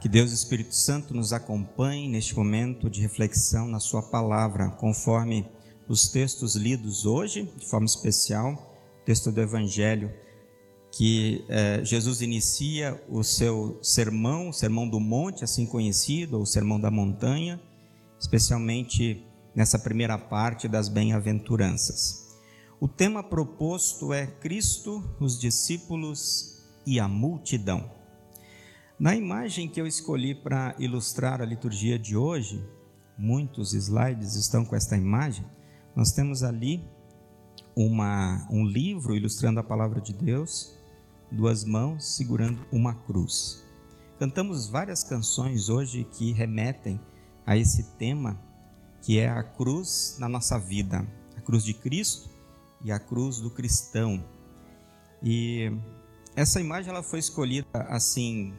Que Deus Espírito Santo nos acompanhe neste momento de reflexão na Sua palavra, conforme os textos lidos hoje, de forma especial, texto do Evangelho, que eh, Jesus inicia o seu sermão, o Sermão do Monte, assim conhecido, ou o Sermão da Montanha, especialmente nessa primeira parte das bem-aventuranças. O tema proposto é Cristo, os discípulos e a multidão. Na imagem que eu escolhi para ilustrar a liturgia de hoje, muitos slides estão com esta imagem. Nós temos ali uma, um livro ilustrando a palavra de Deus, duas mãos segurando uma cruz. Cantamos várias canções hoje que remetem a esse tema, que é a cruz na nossa vida, a cruz de Cristo e a cruz do cristão. E essa imagem ela foi escolhida assim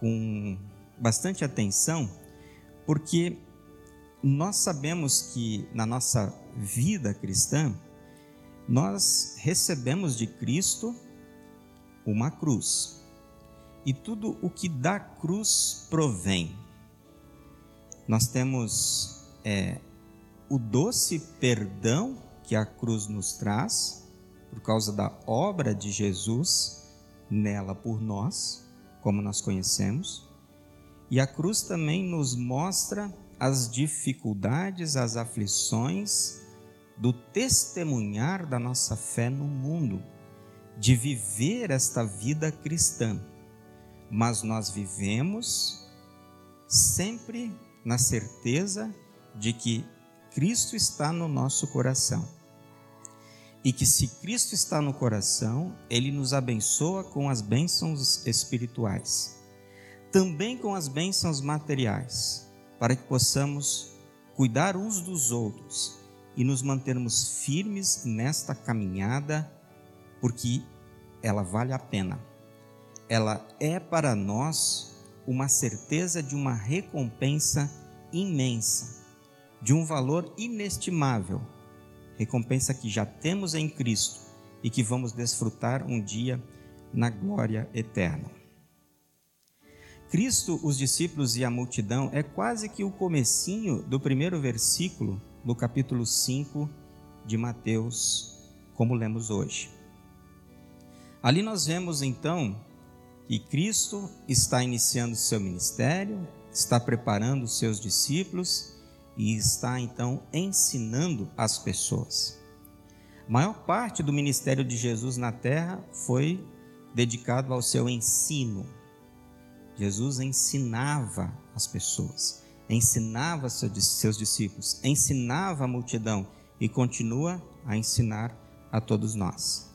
com bastante atenção, porque nós sabemos que na nossa vida cristã, nós recebemos de Cristo uma cruz. E tudo o que da cruz provém. Nós temos é, o doce perdão que a cruz nos traz, por causa da obra de Jesus nela por nós como nós conhecemos. E a cruz também nos mostra as dificuldades, as aflições do testemunhar da nossa fé no mundo, de viver esta vida cristã. Mas nós vivemos sempre na certeza de que Cristo está no nosso coração e que se Cristo está no coração, ele nos abençoa com as bênçãos espirituais, também com as bênçãos materiais, para que possamos cuidar uns dos outros e nos mantermos firmes nesta caminhada, porque ela vale a pena. Ela é para nós uma certeza de uma recompensa imensa, de um valor inestimável recompensa que já temos em Cristo e que vamos desfrutar um dia na glória eterna. Cristo, os discípulos e a multidão é quase que o comecinho do primeiro versículo do capítulo 5 de Mateus, como lemos hoje. Ali nós vemos então que Cristo está iniciando seu ministério, está preparando os seus discípulos e está então ensinando as pessoas. A maior parte do ministério de Jesus na terra foi dedicado ao seu ensino. Jesus ensinava as pessoas, ensinava seus discípulos, ensinava a multidão e continua a ensinar a todos nós.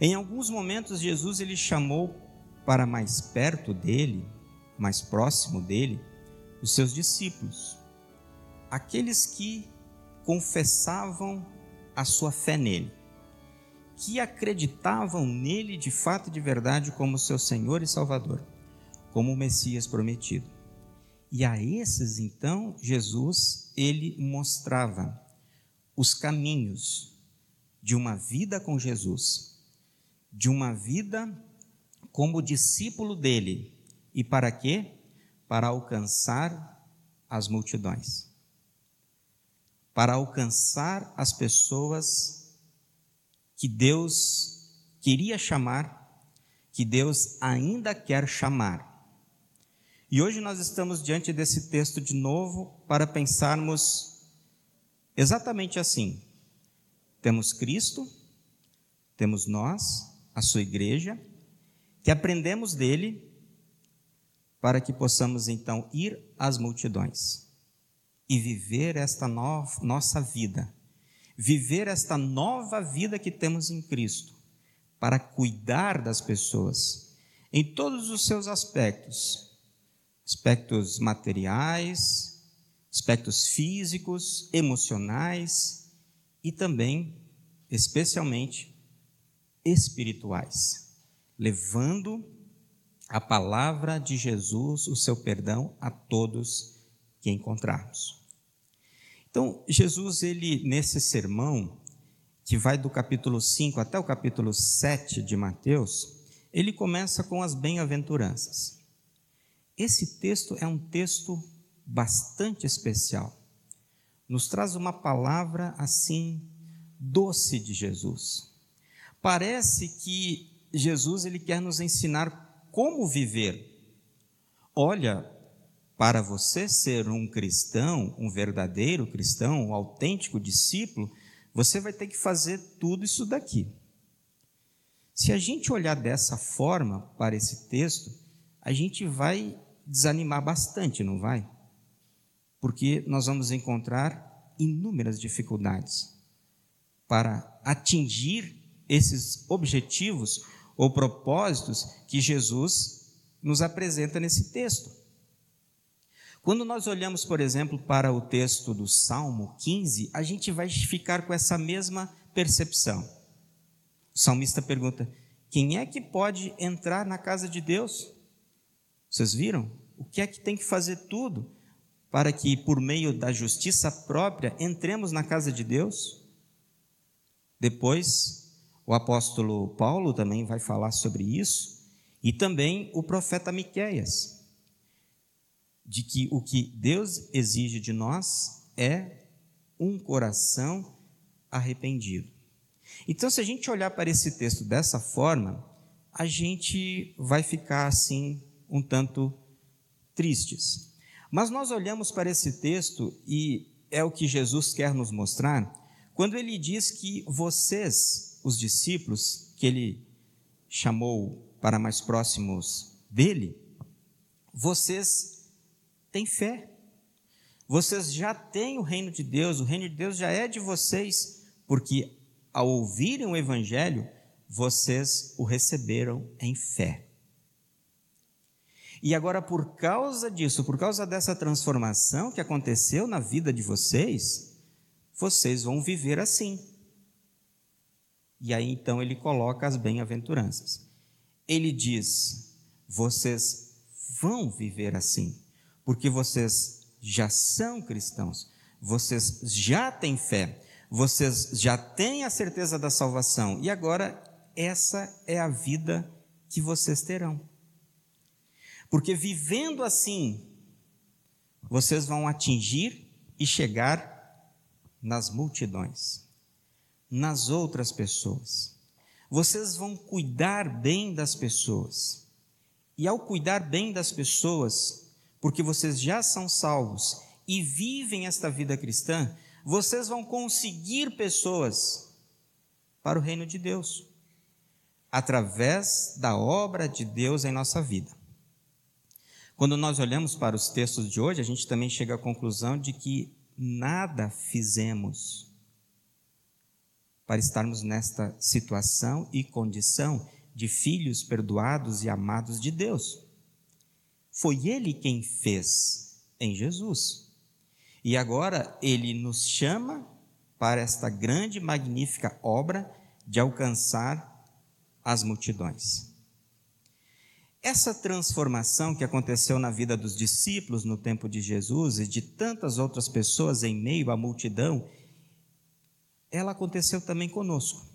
Em alguns momentos Jesus ele chamou para mais perto dele, mais próximo dele, os seus discípulos aqueles que confessavam a sua fé nele, que acreditavam nele de fato e de verdade como seu Senhor e Salvador, como o Messias prometido. E a esses então Jesus ele mostrava os caminhos de uma vida com Jesus, de uma vida como discípulo dele. E para quê? Para alcançar as multidões para alcançar as pessoas que Deus queria chamar, que Deus ainda quer chamar. E hoje nós estamos diante desse texto de novo para pensarmos exatamente assim. Temos Cristo, temos nós, a sua igreja, que aprendemos dele para que possamos então ir às multidões e viver esta no nossa vida, viver esta nova vida que temos em Cristo, para cuidar das pessoas em todos os seus aspectos. Aspectos materiais, aspectos físicos, emocionais e também, especialmente, espirituais, levando a palavra de Jesus, o seu perdão a todos que encontrarmos. Então, Jesus, ele, nesse sermão, que vai do capítulo 5 até o capítulo 7 de Mateus, ele começa com as bem-aventuranças. Esse texto é um texto bastante especial. Nos traz uma palavra assim doce de Jesus. Parece que Jesus ele quer nos ensinar como viver. Olha, para você ser um cristão, um verdadeiro cristão, um autêntico discípulo, você vai ter que fazer tudo isso daqui. Se a gente olhar dessa forma para esse texto, a gente vai desanimar bastante, não vai? Porque nós vamos encontrar inúmeras dificuldades para atingir esses objetivos ou propósitos que Jesus nos apresenta nesse texto. Quando nós olhamos, por exemplo, para o texto do Salmo 15, a gente vai ficar com essa mesma percepção. O salmista pergunta: quem é que pode entrar na casa de Deus? Vocês viram? O que é que tem que fazer tudo para que, por meio da justiça própria, entremos na casa de Deus? Depois, o apóstolo Paulo também vai falar sobre isso, e também o profeta Miqueias, de que o que Deus exige de nós é um coração arrependido. Então, se a gente olhar para esse texto dessa forma, a gente vai ficar assim um tanto tristes. Mas nós olhamos para esse texto e é o que Jesus quer nos mostrar quando ele diz que vocês, os discípulos, que ele chamou para mais próximos dele, vocês têm fé. Vocês já têm o reino de Deus, o reino de Deus já é de vocês, porque ao ouvirem o evangelho, vocês o receberam em fé. E agora, por causa disso, por causa dessa transformação que aconteceu na vida de vocês, vocês vão viver assim. E aí então ele coloca as bem-aventuranças. Ele diz: vocês vão viver assim, porque vocês já são cristãos, vocês já têm fé, vocês já têm a certeza da salvação, e agora essa é a vida que vocês terão. Porque vivendo assim, vocês vão atingir e chegar nas multidões, nas outras pessoas. Vocês vão cuidar bem das pessoas. E ao cuidar bem das pessoas, porque vocês já são salvos e vivem esta vida cristã, vocês vão conseguir pessoas para o reino de Deus, através da obra de Deus em nossa vida. Quando nós olhamos para os textos de hoje, a gente também chega à conclusão de que nada fizemos para estarmos nesta situação e condição de filhos perdoados e amados de Deus. Foi Ele quem fez em Jesus. E agora Ele nos chama para esta grande magnífica obra de alcançar as multidões. Essa transformação que aconteceu na vida dos discípulos no tempo de Jesus e de tantas outras pessoas em meio à multidão, ela aconteceu também conosco.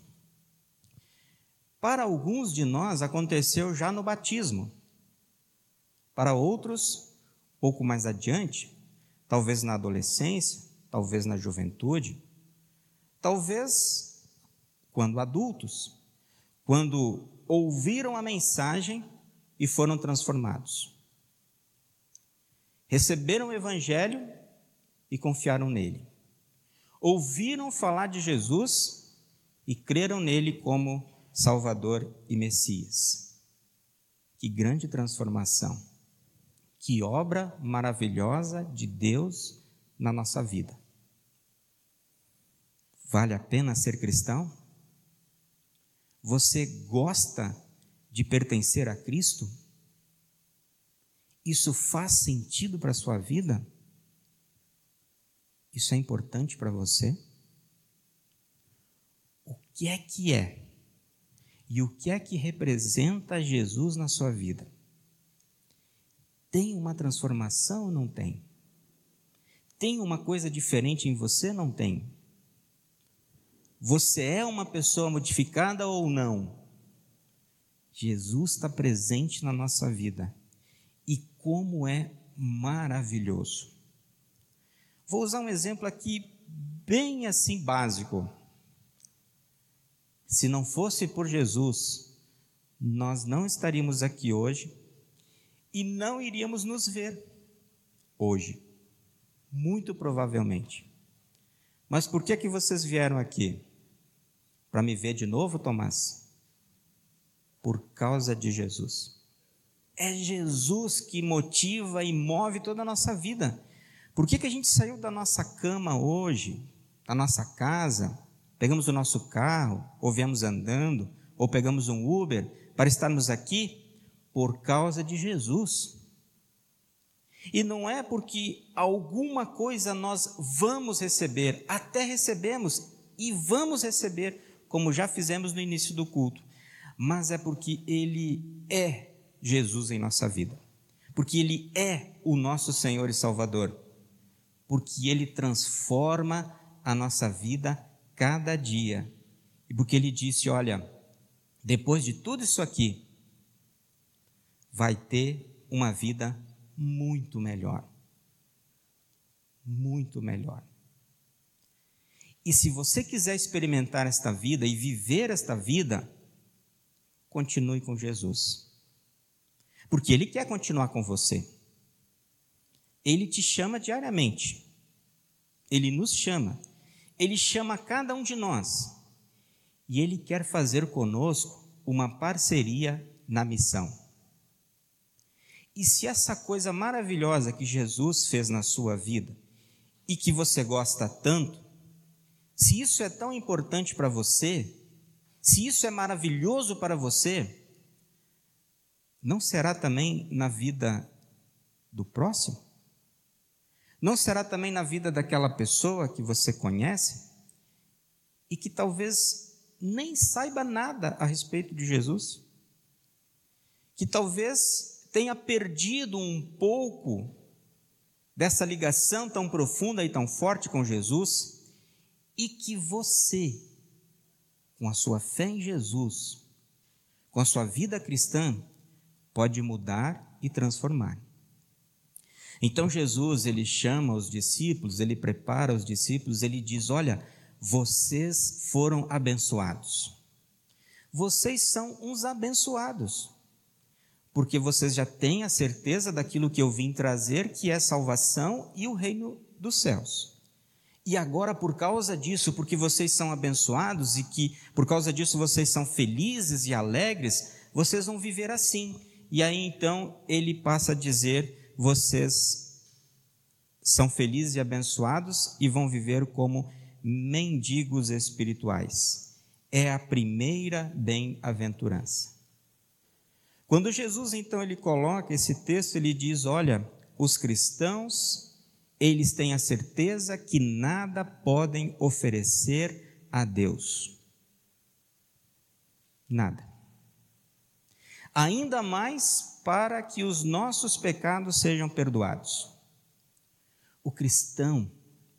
Para alguns de nós aconteceu já no batismo. Para outros, pouco mais adiante, talvez na adolescência, talvez na juventude, talvez quando adultos, quando ouviram a mensagem e foram transformados. Receberam o Evangelho e confiaram nele. Ouviram falar de Jesus e creram nele como Salvador e Messias. Que grande transformação! Que obra maravilhosa de Deus na nossa vida. Vale a pena ser cristão? Você gosta de pertencer a Cristo? Isso faz sentido para a sua vida? Isso é importante para você? O que é que é? E o que é que representa Jesus na sua vida? Tem uma transformação ou não tem? Tem uma coisa diferente em você? Não tem? Você é uma pessoa modificada ou não? Jesus está presente na nossa vida E como é maravilhoso. Vou usar um exemplo aqui bem assim básico. Se não fosse por Jesus, nós não estaríamos aqui hoje e não iríamos nos ver hoje. Muito provavelmente. Mas por que que vocês vieram aqui? Para me ver de novo, Tomás? Por causa de Jesus. É Jesus que motiva e move toda a nossa vida. Por que, que a gente saiu da nossa cama hoje, da nossa casa, pegamos o nosso carro, ou viemos andando, ou pegamos um Uber para estarmos aqui? Por causa de Jesus. E não é porque alguma coisa nós vamos receber, até recebemos e vamos receber, como já fizemos no início do culto, mas é porque Ele é Jesus em nossa vida, porque Ele é o nosso Senhor e Salvador, porque Ele transforma a nossa vida cada dia, e porque Ele disse: Olha, depois de tudo isso aqui, vai ter uma vida muito melhor. Muito melhor. E se você quiser experimentar esta vida e viver esta vida, continue com Jesus. Porque Ele quer continuar com você. Ele te chama diariamente. Ele nos chama. Ele chama cada um de nós. E Ele quer fazer conosco uma parceria na missão. E se essa coisa maravilhosa que Jesus fez na sua vida e que você gosta tanto, se isso é tão importante para você, se isso é maravilhoso para você, não será também na vida do próximo? Não será também na vida daquela pessoa que você conhece e que talvez nem saiba nada a respeito de Jesus? Que talvez tenha perdido um pouco dessa ligação tão profunda e tão forte com Jesus e que você, com a sua fé em Jesus, com a sua vida cristã, pode mudar e transformar. Então Jesus, ele chama os discípulos, ele prepara os discípulos, ele diz: "Olha, vocês foram abençoados. Vocês são uns abençoados porque vocês já têm a certeza daquilo que eu vim trazer, que é salvação e o reino dos céus. E agora, por causa disso, porque vocês são abençoados e que por causa disso vocês são felizes e alegres, vocês vão viver assim. E aí então ele passa a dizer: vocês são felizes e abençoados e vão viver como mendigos espirituais. É a primeira bem-aventurança. Quando Jesus então ele coloca esse texto, ele diz: "Olha, os cristãos, eles têm a certeza que nada podem oferecer a Deus. Nada. Ainda mais para que os nossos pecados sejam perdoados. O cristão,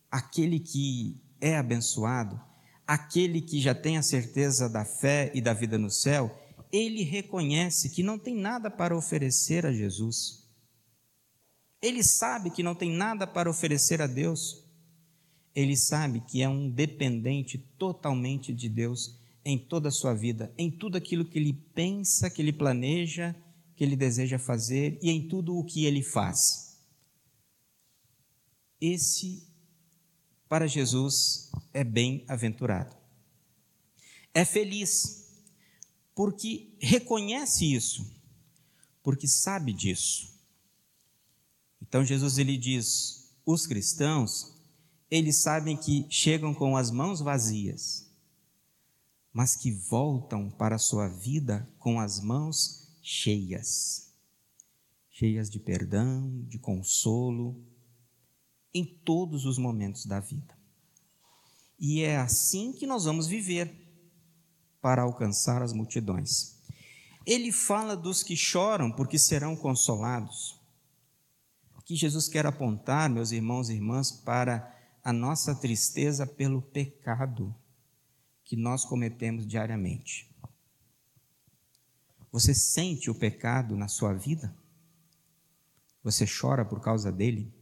aquele que é abençoado, aquele que já tem a certeza da fé e da vida no céu, ele reconhece que não tem nada para oferecer a Jesus. Ele sabe que não tem nada para oferecer a Deus. Ele sabe que é um dependente totalmente de Deus em toda a sua vida, em tudo aquilo que ele pensa, que ele planeja, que ele deseja fazer e em tudo o que ele faz. Esse, para Jesus, é bem-aventurado. É feliz porque reconhece isso, porque sabe disso. Então Jesus ele diz: os cristãos, eles sabem que chegam com as mãos vazias, mas que voltam para a sua vida com as mãos cheias cheias de perdão, de consolo, em todos os momentos da vida. E é assim que nós vamos viver para alcançar as multidões. Ele fala dos que choram porque serão consolados. Que Jesus quer apontar, meus irmãos e irmãs, para a nossa tristeza pelo pecado que nós cometemos diariamente. Você sente o pecado na sua vida? Você chora por causa dele?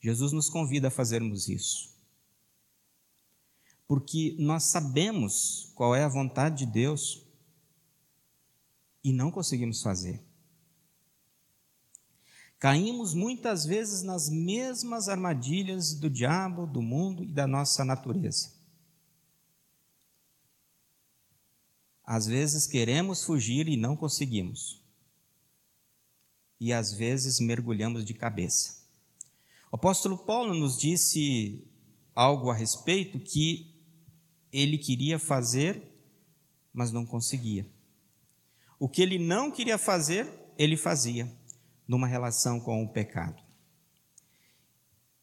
Jesus nos convida a fazermos isso. Porque nós sabemos qual é a vontade de Deus e não conseguimos fazer. Caímos muitas vezes nas mesmas armadilhas do diabo, do mundo e da nossa natureza. Às vezes queremos fugir e não conseguimos. E às vezes mergulhamos de cabeça. O apóstolo Paulo nos disse algo a respeito que ele queria fazer, mas não conseguia. O que ele não queria fazer, ele fazia numa relação com o pecado.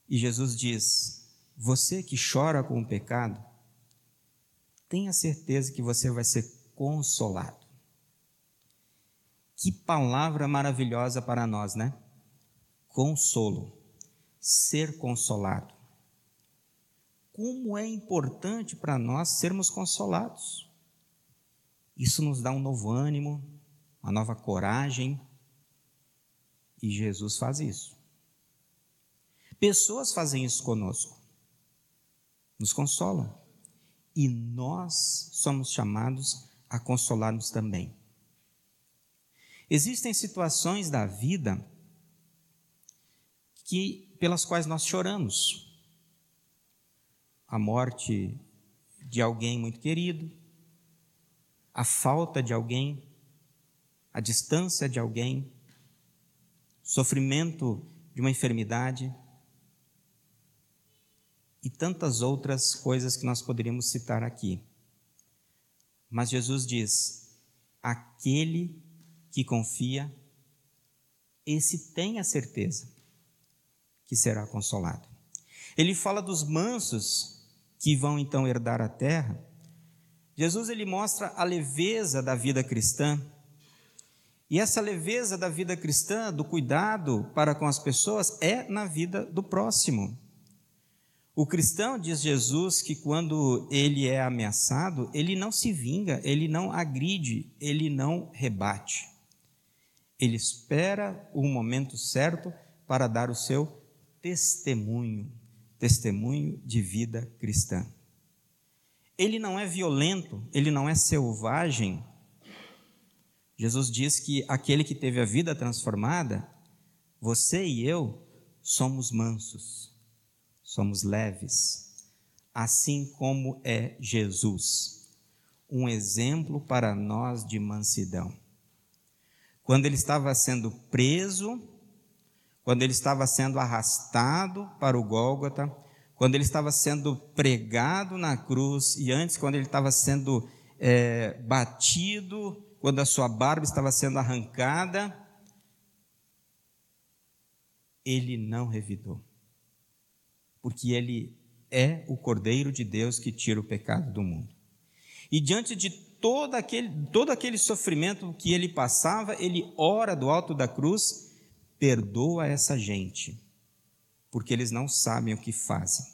E Jesus diz: Você que chora com o pecado, tenha certeza que você vai ser consolado. Que palavra maravilhosa para nós, né? Consolo, ser consolado. Como é importante para nós sermos consolados. Isso nos dá um novo ânimo, uma nova coragem, e Jesus faz isso. Pessoas fazem isso conosco, nos consolam. E nós somos chamados a consolarmos também. Existem situações da vida que pelas quais nós choramos. A morte de alguém muito querido, a falta de alguém, a distância de alguém, sofrimento de uma enfermidade e tantas outras coisas que nós poderíamos citar aqui. Mas Jesus diz: aquele que confia, esse tem a certeza que será consolado. Ele fala dos mansos que vão então herdar a terra. Jesus ele mostra a leveza da vida cristã e essa leveza da vida cristã, do cuidado para com as pessoas, é na vida do próximo. O cristão, diz Jesus, que quando ele é ameaçado, ele não se vinga, ele não agride, ele não rebate. Ele espera o momento certo para dar o seu testemunho, testemunho de vida cristã. Ele não é violento, ele não é selvagem, Jesus diz que aquele que teve a vida transformada, você e eu, somos mansos, somos leves, assim como é Jesus, um exemplo para nós de mansidão. Quando ele estava sendo preso, quando ele estava sendo arrastado para o Gólgota, quando ele estava sendo pregado na cruz e antes, quando ele estava sendo é, batido quando a sua barba estava sendo arrancada, ele não revidou, porque ele é o Cordeiro de Deus que tira o pecado do mundo. E diante de todo aquele, todo aquele sofrimento que ele passava, ele ora do alto da cruz, perdoa essa gente, porque eles não sabem o que fazem.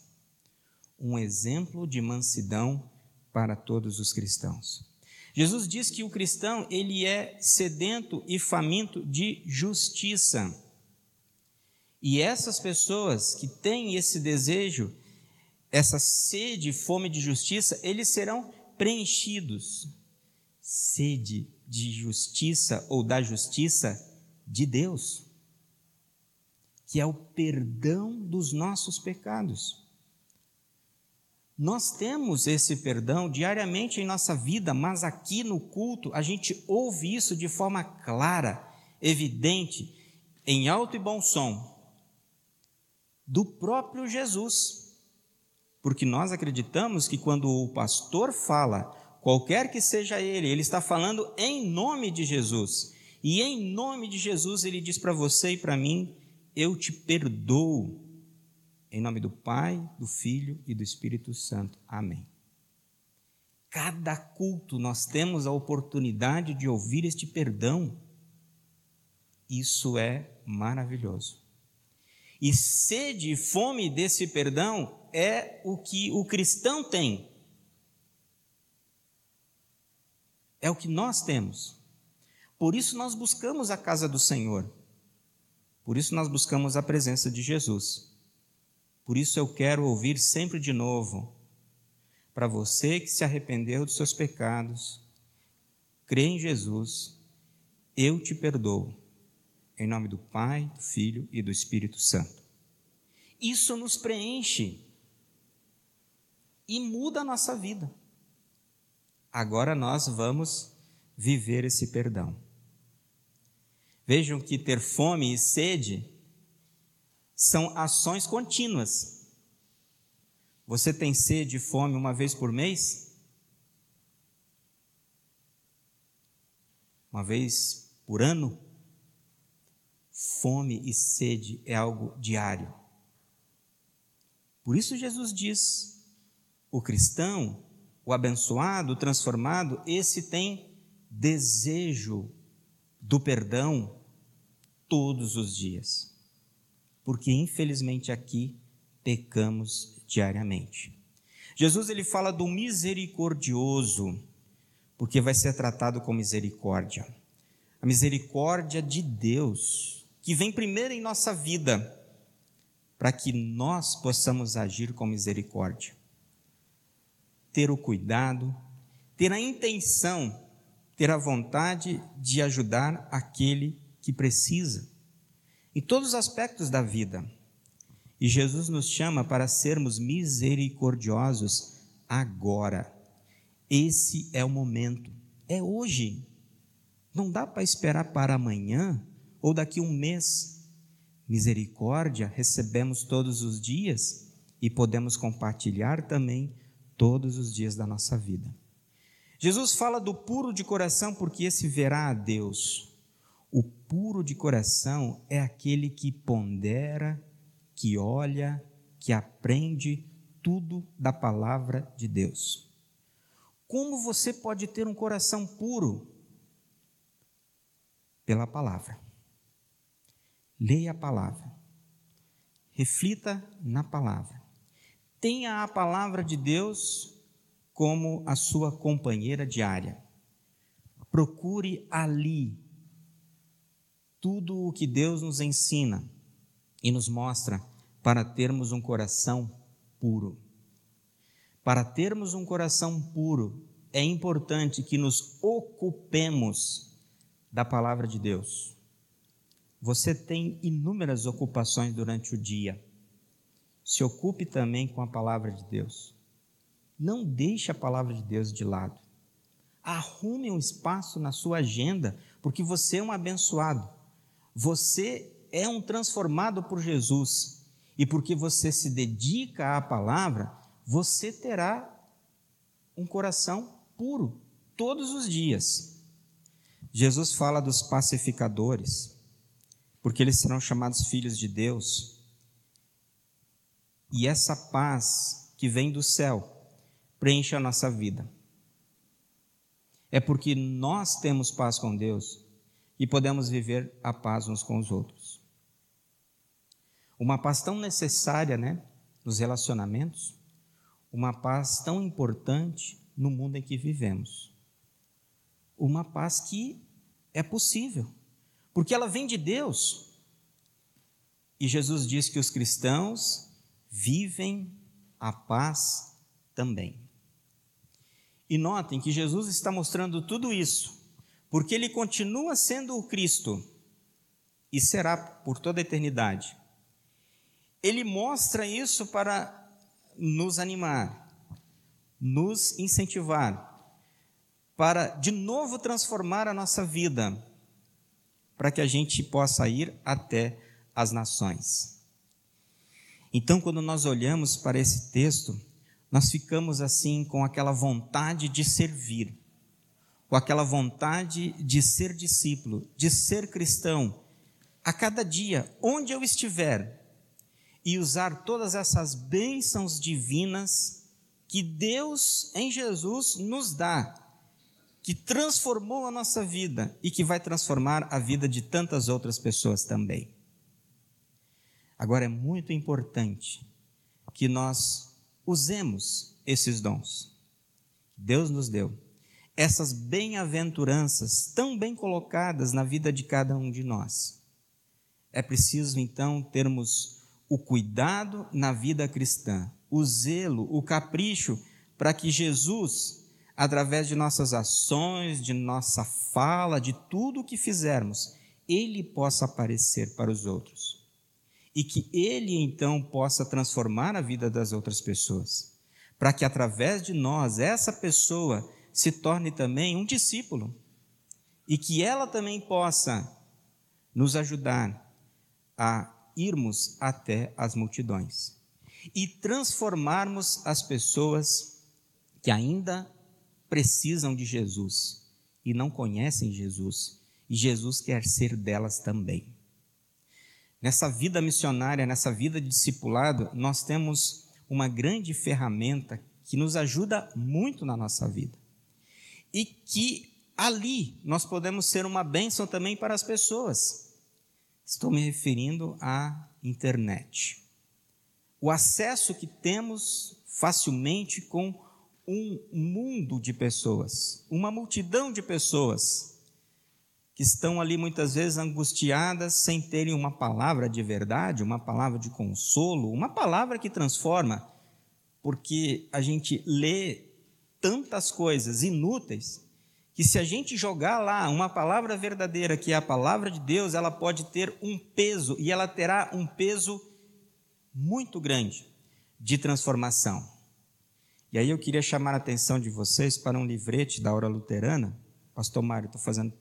Um exemplo de mansidão para todos os cristãos. Jesus diz que o cristão, ele é sedento e faminto de justiça. E essas pessoas que têm esse desejo, essa sede fome de justiça, eles serão preenchidos. Sede de justiça ou da justiça de Deus, que é o perdão dos nossos pecados. Nós temos esse perdão diariamente em nossa vida, mas aqui no culto a gente ouve isso de forma clara, evidente, em alto e bom som, do próprio Jesus. Porque nós acreditamos que quando o pastor fala, qualquer que seja ele, ele está falando em nome de Jesus. E em nome de Jesus ele diz para você e para mim: Eu te perdoo em nome do Pai, do Filho e do Espírito Santo. Amém. Cada culto nós temos a oportunidade de ouvir este perdão. Isso é maravilhoso. E sede e fome desse perdão é o que o cristão tem. É o que nós temos. Por isso nós buscamos a casa do Senhor. Por isso nós buscamos a presença de Jesus. Por isso eu quero ouvir sempre de novo. Para você que se arrependeu dos seus pecados, crê em Jesus, eu te perdoo. Em nome do Pai, do Filho e do Espírito Santo. Isso nos preenche e muda a nossa vida. Agora nós vamos viver esse perdão. Vejam que ter fome e sede são ações contínuas. Você tem sede e fome uma vez por mês? Uma vez por ano? Fome e sede é algo diário. Por isso Jesus diz: o cristão, o abençoado, o transformado, esse tem desejo do perdão todos os dias. Porque infelizmente aqui pecamos diariamente. Jesus ele fala do misericordioso, porque vai ser tratado com misericórdia. A misericórdia de Deus, que vem primeiro em nossa vida, para que nós possamos agir com misericórdia. Ter o cuidado, ter a intenção, ter a vontade de ajudar aquele que precisa, em todos os aspectos da vida. E Jesus nos chama para sermos misericordiosos agora. Esse é o momento, é hoje. Não dá para esperar para amanhã ou daqui um mês. Misericórdia recebemos todos os dias e podemos compartilhar também todos os dias da nossa vida. Jesus fala do puro de coração porque esse verá a Deus. O puro de coração é aquele que pondera, que olha, que aprende tudo da palavra de Deus. Como você pode ter um coração puro? Pela palavra. Leia a palavra. Reflita na palavra. Tenha a palavra de Deus como a sua companheira diária. Procure ali tudo o que Deus nos ensina e nos mostra para termos um coração puro. Para termos um coração puro, é importante que nos ocupemos da palavra de Deus. Você tem inúmeras ocupações durante o dia. Se ocupe também com a palavra de Deus. Não deixe a palavra de Deus de lado. Arrume um espaço na sua agenda, porque você é um abençoado. Você é um transformado por Jesus. E porque você se dedica à palavra, você terá um coração puro todos os dias. Jesus fala dos pacificadores porque eles serão chamados filhos de Deus. E essa paz que vem do céu preenche a nossa vida. É porque nós temos paz com Deus e podemos viver a paz uns com os outros. Uma paz tão necessária, né, nos relacionamentos, uma paz tão importante no mundo em que vivemos. Uma paz que é possível porque ela vem de Deus. E Jesus diz que os cristãos vivem a paz também. E notem que Jesus está mostrando tudo isso, porque ele continua sendo o Cristo e será por toda a eternidade. Ele mostra isso para nos animar, nos incentivar, para de novo transformar a nossa vida para que a gente possa ir até as nações. Então, quando nós olhamos para esse texto, nós ficamos assim com aquela vontade de servir, com aquela vontade de ser discípulo, de ser cristão, a cada dia, onde eu estiver, e usar todas essas bênçãos divinas que Deus em Jesus nos dá que transformou a nossa vida e que vai transformar a vida de tantas outras pessoas também. Agora é muito importante que nós usemos esses dons. Deus nos deu essas bem-aventuranças tão bem colocadas na vida de cada um de nós. É preciso então termos o cuidado na vida cristã, o zelo, o capricho para que Jesus, através de nossas ações, de nossa fala, de tudo o que fizermos, ele possa aparecer para os outros. E que ele então possa transformar a vida das outras pessoas, para que através de nós essa pessoa se torne também um discípulo e que ela também possa nos ajudar a irmos até as multidões e transformarmos as pessoas que ainda precisam de Jesus e não conhecem Jesus, e Jesus quer ser delas também. Nessa vida missionária, nessa vida de discipulado, nós temos uma grande ferramenta que nos ajuda muito na nossa vida. E que ali nós podemos ser uma bênção também para as pessoas. Estou me referindo à internet. O acesso que temos facilmente com um mundo de pessoas, uma multidão de pessoas que estão ali muitas vezes angustiadas sem terem uma palavra de verdade, uma palavra de consolo, uma palavra que transforma, porque a gente lê tantas coisas inúteis que se a gente jogar lá uma palavra verdadeira, que é a palavra de Deus, ela pode ter um peso e ela terá um peso muito grande de transformação. E aí eu queria chamar a atenção de vocês para um livret da Hora Luterana. Pastor Mário, estou fazendo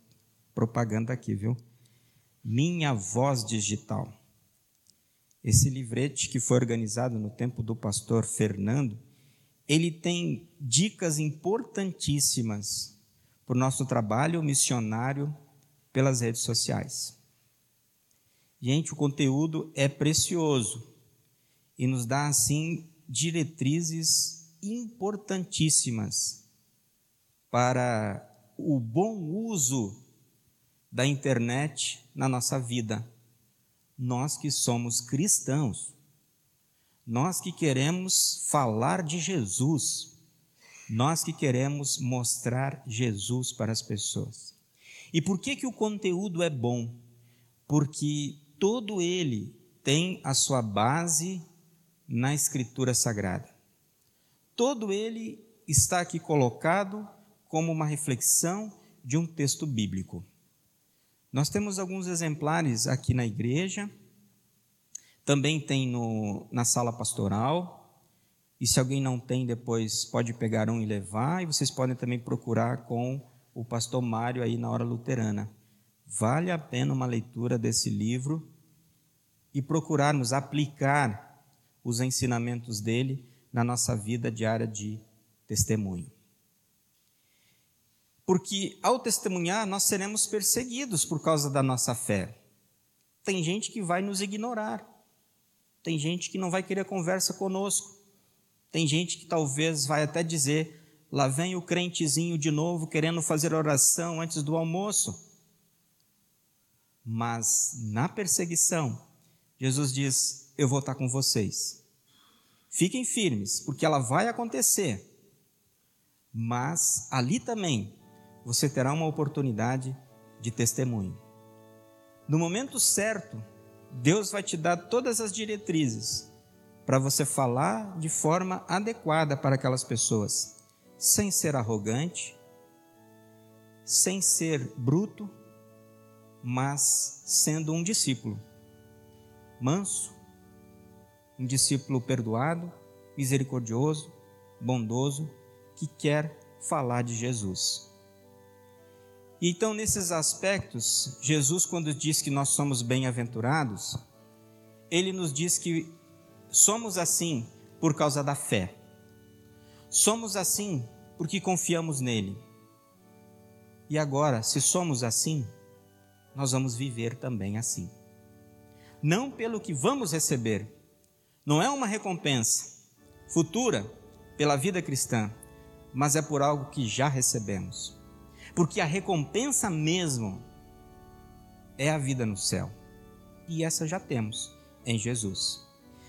propaganda aqui, viu? Minha Voz Digital. Esse livrete que foi organizado no tempo do pastor Fernando, ele tem dicas importantíssimas por nosso trabalho missionário pelas redes sociais. Gente, o conteúdo é precioso e nos dá, assim, diretrizes importantíssimas para o bom uso da internet na nossa vida. Nós que somos cristãos, nós que queremos falar de Jesus, nós que queremos mostrar Jesus para as pessoas. E por que, que o conteúdo é bom? Porque todo ele tem a sua base na Escritura Sagrada. Todo ele está aqui colocado como uma reflexão de um texto bíblico. Nós temos alguns exemplares aqui na igreja, também tem no, na sala pastoral, e se alguém não tem, depois pode pegar um e levar. E vocês podem também procurar com o pastor Mário aí na hora luterana. Vale a pena uma leitura desse livro e procurarmos aplicar os ensinamentos dele na nossa vida diária de testemunho. Porque ao testemunhar, nós seremos perseguidos por causa da nossa fé. Tem gente que vai nos ignorar. Tem gente que não vai querer conversa conosco. Tem gente que talvez vai até dizer: lá vem o crentezinho de novo querendo fazer oração antes do almoço. Mas na perseguição, Jesus diz: Eu vou estar com vocês. Fiquem firmes, porque ela vai acontecer. Mas ali também você terá uma oportunidade de testemunho. No momento certo, Deus vai te dar todas as diretrizes para você falar de forma adequada para aquelas pessoas, sem ser arrogante, sem ser bruto, mas sendo um discípulo manso, um discípulo perdoado, misericordioso, bondoso, que quer falar de Jesus. E então, nesses aspectos, Jesus, quando diz que nós somos bem-aventurados, ele nos diz que Somos assim por causa da fé. Somos assim porque confiamos nele. E agora, se somos assim, nós vamos viver também assim. Não pelo que vamos receber, não é uma recompensa futura pela vida cristã, mas é por algo que já recebemos. Porque a recompensa mesmo é a vida no céu. E essa já temos em Jesus.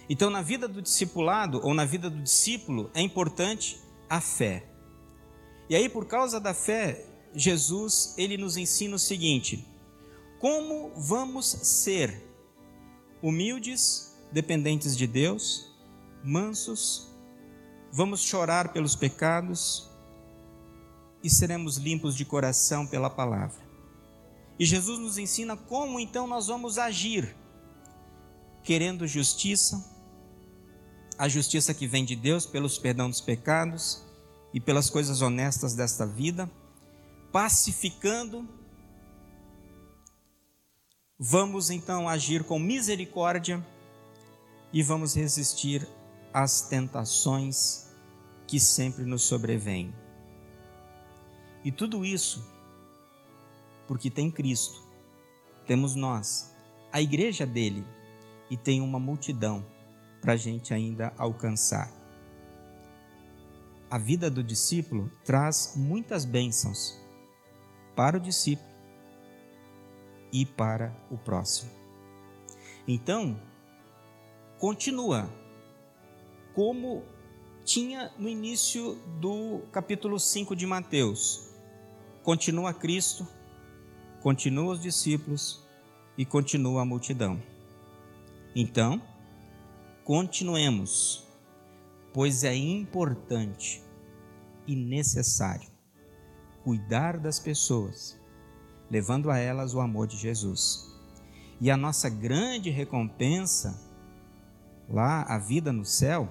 Então, na vida do discipulado ou na vida do discípulo, é importante a fé. E aí, por causa da fé, Jesus ele nos ensina o seguinte: como vamos ser humildes, dependentes de Deus, mansos, vamos chorar pelos pecados e seremos limpos de coração pela palavra. E Jesus nos ensina como então nós vamos agir, querendo justiça, a justiça que vem de Deus pelos perdão dos pecados e pelas coisas honestas desta vida, pacificando. Vamos então agir com misericórdia e vamos resistir às tentações que sempre nos sobrevêm. E tudo isso porque tem Cristo, temos nós, a igreja dele, e tem uma multidão para a gente ainda alcançar. A vida do discípulo traz muitas bênçãos para o discípulo e para o próximo. Então, continua como tinha no início do capítulo 5 de Mateus. Continua Cristo, continua os discípulos e continua a multidão. Então, continuemos, pois é importante e necessário cuidar das pessoas, levando a elas o amor de Jesus. E a nossa grande recompensa, lá, a vida no céu,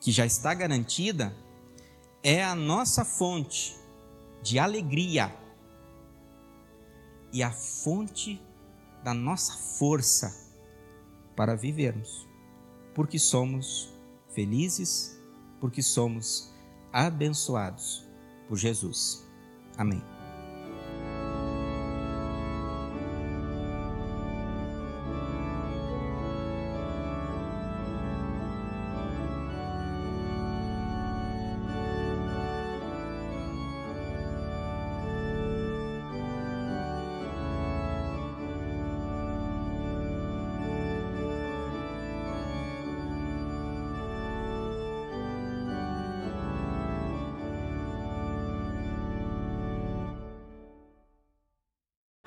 que já está garantida, é a nossa fonte de alegria e a fonte da nossa força para vivermos, porque somos felizes, porque somos abençoados por Jesus. Amém.